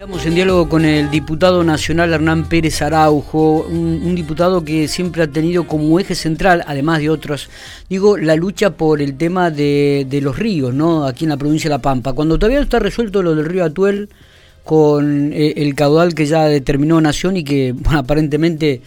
Estamos en diálogo con el diputado nacional Hernán Pérez Araujo, un, diputado que siempre ha tenido como eje central, además de otros, digo, la lucha por el tema de, los ríos, ¿no? Aquí en la provincia de La Pampa. Cuando todavía no está resuelto lo del río Atuel con eh, el caudal que ya determinó Nación y que, bueno, aparentemente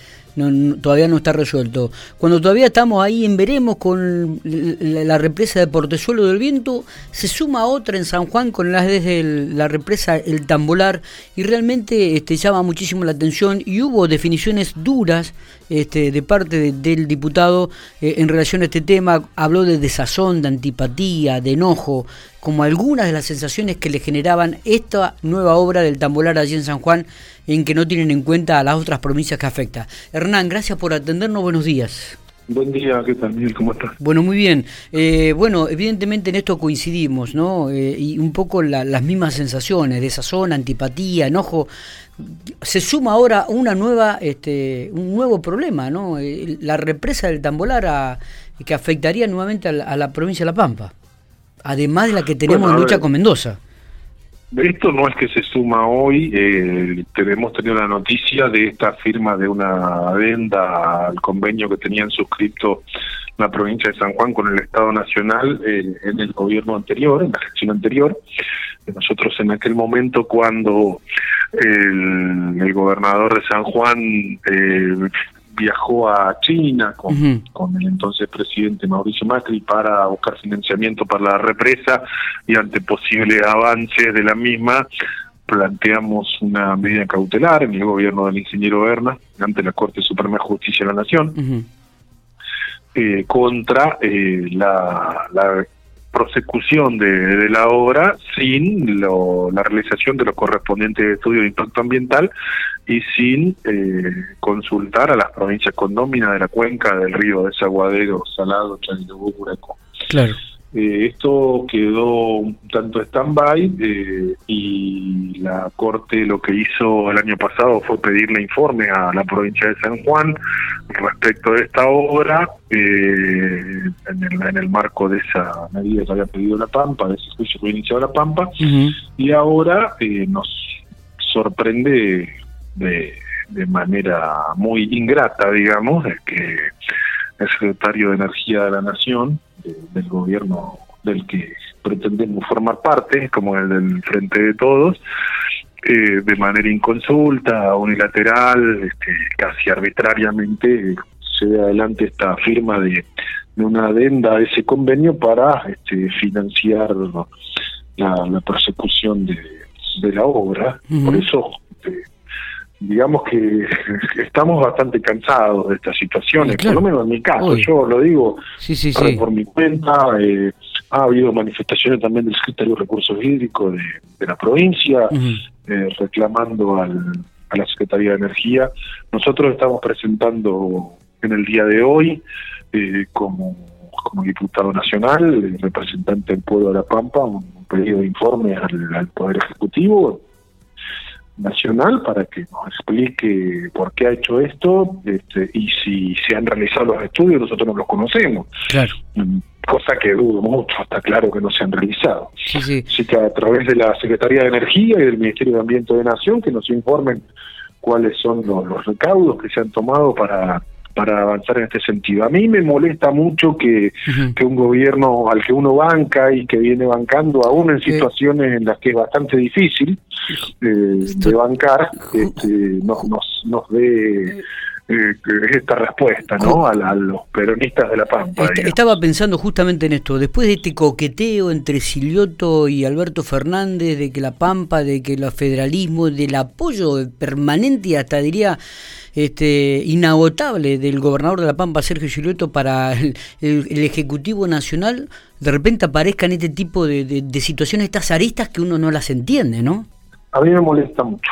todavía no está resuelto. Cuando todavía estamos ahí en veremos con la, represa de Portezuelo del Viento, se suma otra en San Juan con la, desde la represa El Tambolar y realmente este, llama muchísimo la atención y hubo definiciones duras este, de parte del diputado eh, en relación a este tema. Habló de desazón, de antipatía, de enojo, como algunas de las sensaciones que le generaban esta nueva obra del Tambolar allí en San Juan, en que no tienen en cuenta a las otras provincias que afecta. Hernán, gracias por atendernos, buenos días. Buen día, ¿qué tal, Miguel? ¿Cómo estás? Bueno, muy bien. Eh, bueno, evidentemente en esto coincidimos, ¿no? Eh, y un poco las mismas sensaciones, desazón, antipatía, enojo. Se suma ahora una nueva, este, un nuevo problema, ¿no? Eh, la represa del Tambolar que afectaría nuevamente a la provincia de La Pampa además de la que tenemos en lucha con Mendoza. Esto no es que se suma hoy, eh, tenemos tenido la noticia de esta firma de una adenda al convenio que tenían suscrito la provincia de San Juan con el Estado Nacional eh, en el gobierno anterior, en la gestión anterior. Nosotros en aquel momento cuando el, el gobernador de San Juan eh, viajó a China con, con el entonces presidente Mauricio Macri para buscar financiamiento para la represa y ante posibles avances de la misma planteamos una medida cautelar en el gobierno del ingeniero Berna ante la Corte Suprema de Justicia de la Nación eh, contra eh, la, la prosecución de, la obra sin la realización de los correspondientes estudios de impacto ambiental y sin eh, consultar a las provincias condóminas de la cuenca del río Desaguadero, Salado, Chanilubú, Curaco. Claro. Eh, esto quedó un tanto stand-by eh, y la Corte lo que hizo el año pasado fue pedirle informe a la provincia de San Juan respecto de esta obra eh, en, el, en, el, marco de esa medida que había pedido La Pampa, de ese juicio que había iniciado La Pampa, y ahora nos sorprende de, de manera muy ingrata, digamos, que el secretario de Energía de la Nación, del gobierno del que pretendemos formar parte, como el del Frente de Todos, eh, de manera inconsulta, unilateral, este, casi arbitrariamente, se ve adelante esta firma de, una adenda a ese convenio para este, financiar la, persecución de, la obra. Por eso este, digamos que estamos bastante cansados de estas situaciones, por lo menos en mi caso, yo lo digo por mi cuenta, eh, ha habido manifestaciones también del Secretario de Recursos Hídricos de, la provincia, eh, reclamando al, a la Secretaría de Energía. Nosotros estamos presentando en el día de hoy eh, como, como diputado nacional, representante del pueblo de La Pampa, un pedido de informe al Poder Ejecutivo nacional para que nos explique por qué ha hecho esto este, y si se han realizado los estudios, nosotros no los conocemos. Claro. Mm, cosa que dudo mucho, está claro que no se han realizado. Sí, sí. Así que a través de la Secretaría de Energía y del Ministerio de Ambiente de Nación que nos informen cuáles son los recaudos que se han tomado para para avanzar en este sentido. A mí me molesta mucho que, que un gobierno al que uno banca y que viene bancando aún en situaciones en las que es bastante difícil eh, de bancar, este, nos, nos, nos dé eh, esta respuesta ¿no? A, los peronistas de La Pampa. estaba pensando justamente en esto, después de este coqueteo entre Silioto y Alberto Fernández, de que La Pampa, de que el federalismo, del apoyo permanente y hasta diría este, inagotable del gobernador de La Pampa, Sergio Silioto, para el, Ejecutivo Nacional, de repente aparezcan este tipo de, de situaciones, estas aristas que uno no las entiende, ¿no? A mí me molesta mucho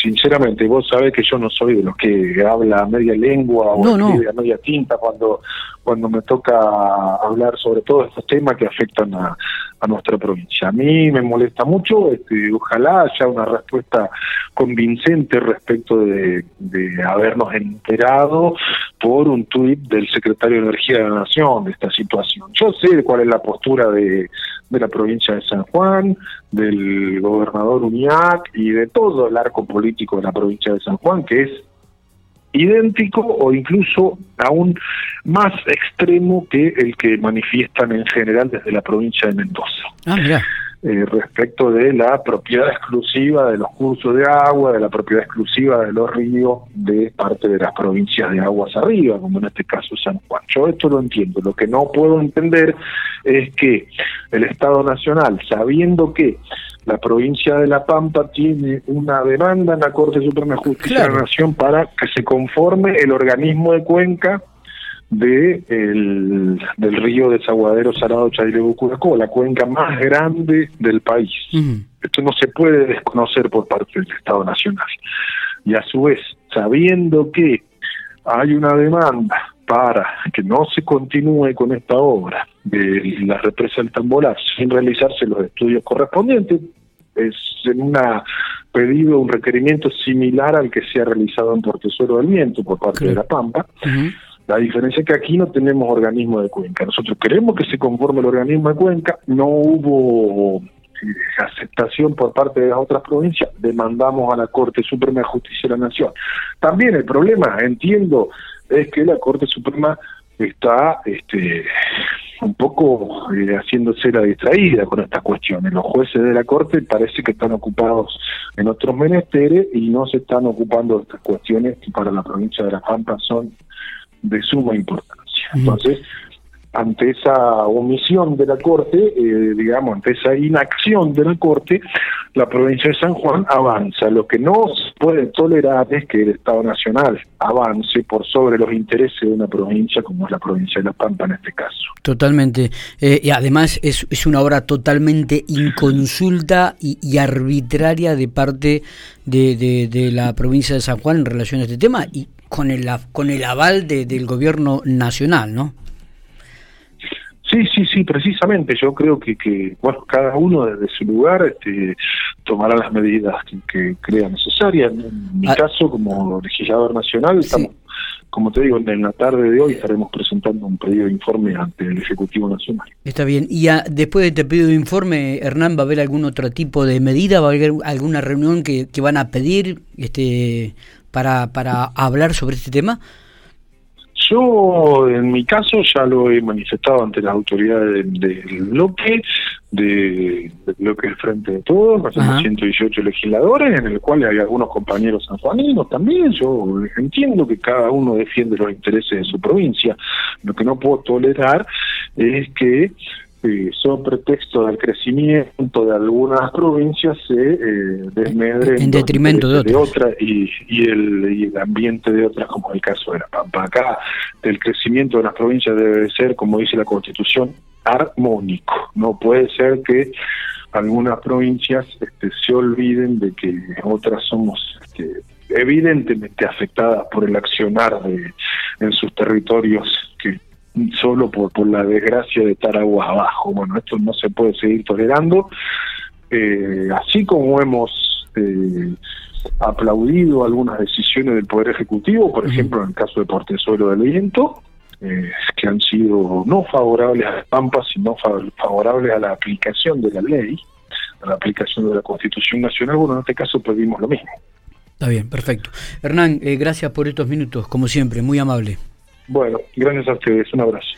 sinceramente, vos sabés que yo no soy de los que habla media lengua o media tinta cuando, cuando me toca hablar sobre todos estos temas que afectan a, a nuestra provincia. A mí me molesta mucho, este, ojalá haya una respuesta convincente respecto de, de habernos enterado por un tuit del secretario de Energía de la Nación de esta situación. Yo sé cuál es la postura de, de la provincia de San Juan, del gobernador Uñac y de todo el arco político de la provincia de San Juan, que es idéntico o incluso aún más extremo que el que manifiestan en general desde la provincia de Mendoza. Ah, eh, respecto de la propiedad exclusiva de los cursos de agua, de la propiedad exclusiva de los ríos de parte de las provincias de aguas arriba, como en este caso San Juan. Yo esto lo entiendo. Lo que no puedo entender es que el Estado Nacional, sabiendo que la provincia de La Pampa tiene una demanda en la Corte Suprema de Justicia de la Nación para que se conforme el organismo de cuenca de el, del río desaguadero Salado Chailebu-Curacó, la cuenca más grande del país. Esto no se puede desconocer por parte del Estado Nacional. Y a su vez, sabiendo que hay una demanda para que no se continúe con esta obra de la represa del Tambolar sin realizarse los estudios correspondientes, es en un pedido, un requerimiento similar al que se ha realizado en Portezuelo del Viento por parte de la Pampa. La diferencia es que aquí no tenemos organismo de cuenca. Nosotros queremos que se conforme el organismo de cuenca. No hubo eh, aceptación por parte de las otras provincias. Demandamos a la Corte Suprema de Justicia de la Nación. También el problema, entiendo, es que la Corte Suprema está este, un poco eh, haciéndose la distraída con estas cuestiones. Los jueces de la Corte parece que están ocupados en otros menesteres y no se están ocupando de estas cuestiones que para la provincia de La Pampa son de suma importancia. Entonces, ante esa omisión de la Corte, eh, digamos, ante esa inacción de la Corte, la provincia de San Juan avanza. Lo que no se puede tolerar es que el Estado Nacional avance por sobre los intereses de una provincia como es la provincia de La Pampa en este caso. Totalmente. Eh, y además es, es, una obra totalmente inconsulta y, arbitraria de parte de, de, de la provincia de San Juan en relación a este tema y con el, con el aval de, del gobierno nacional, ¿no? Sí, sí, sí, precisamente. Yo creo que, que bueno, cada uno desde su lugar este, tomará las medidas que, crea necesarias. En mi ah. caso, como legislador nacional, estamos, como te digo, en la tarde de hoy estaremos presentando un pedido de informe ante el Ejecutivo Nacional. Está bien. Y después de este pedido de informe, Hernán, ¿va a haber algún otro tipo de medida? ¿Va a haber alguna reunión que, que van a pedir este, para, para hablar sobre este tema? Yo, en mi caso, ya lo he manifestado ante las autoridades del bloque, de, del bloque del Frente de Todos, los 118 legisladores, en el cual hay algunos compañeros sanjuaninos también. Yo entiendo que cada uno defiende los intereses de su provincia. Lo que no puedo tolerar es que eh, son pretexto del crecimiento de algunas provincias se eh, desmedren en detrimento de, otras. y, y, el, y el ambiente de otras como el caso de la Pampa. Acá el crecimiento de las provincias debe ser como dice la constitución armónico. No puede ser que algunas provincias este, se olviden de que otras somos este, evidentemente afectadas por el accionar de en sus territorios que solo por, por la desgracia de estar aguas abajo. Bueno, esto no se puede seguir tolerando. Eh, así como hemos eh, aplaudido algunas decisiones del Poder Ejecutivo, por ejemplo, en el caso de Portezuelo del Viento, eh, que han sido no favorables a las Pampas, sino favorables a la aplicación de la ley, a la aplicación de la Constitución Nacional, bueno, en este caso pedimos lo mismo. Está bien, perfecto. Hernán, gracias por estos minutos, como siempre, muy amable. Bueno, gracias a ustedes. Un abrazo.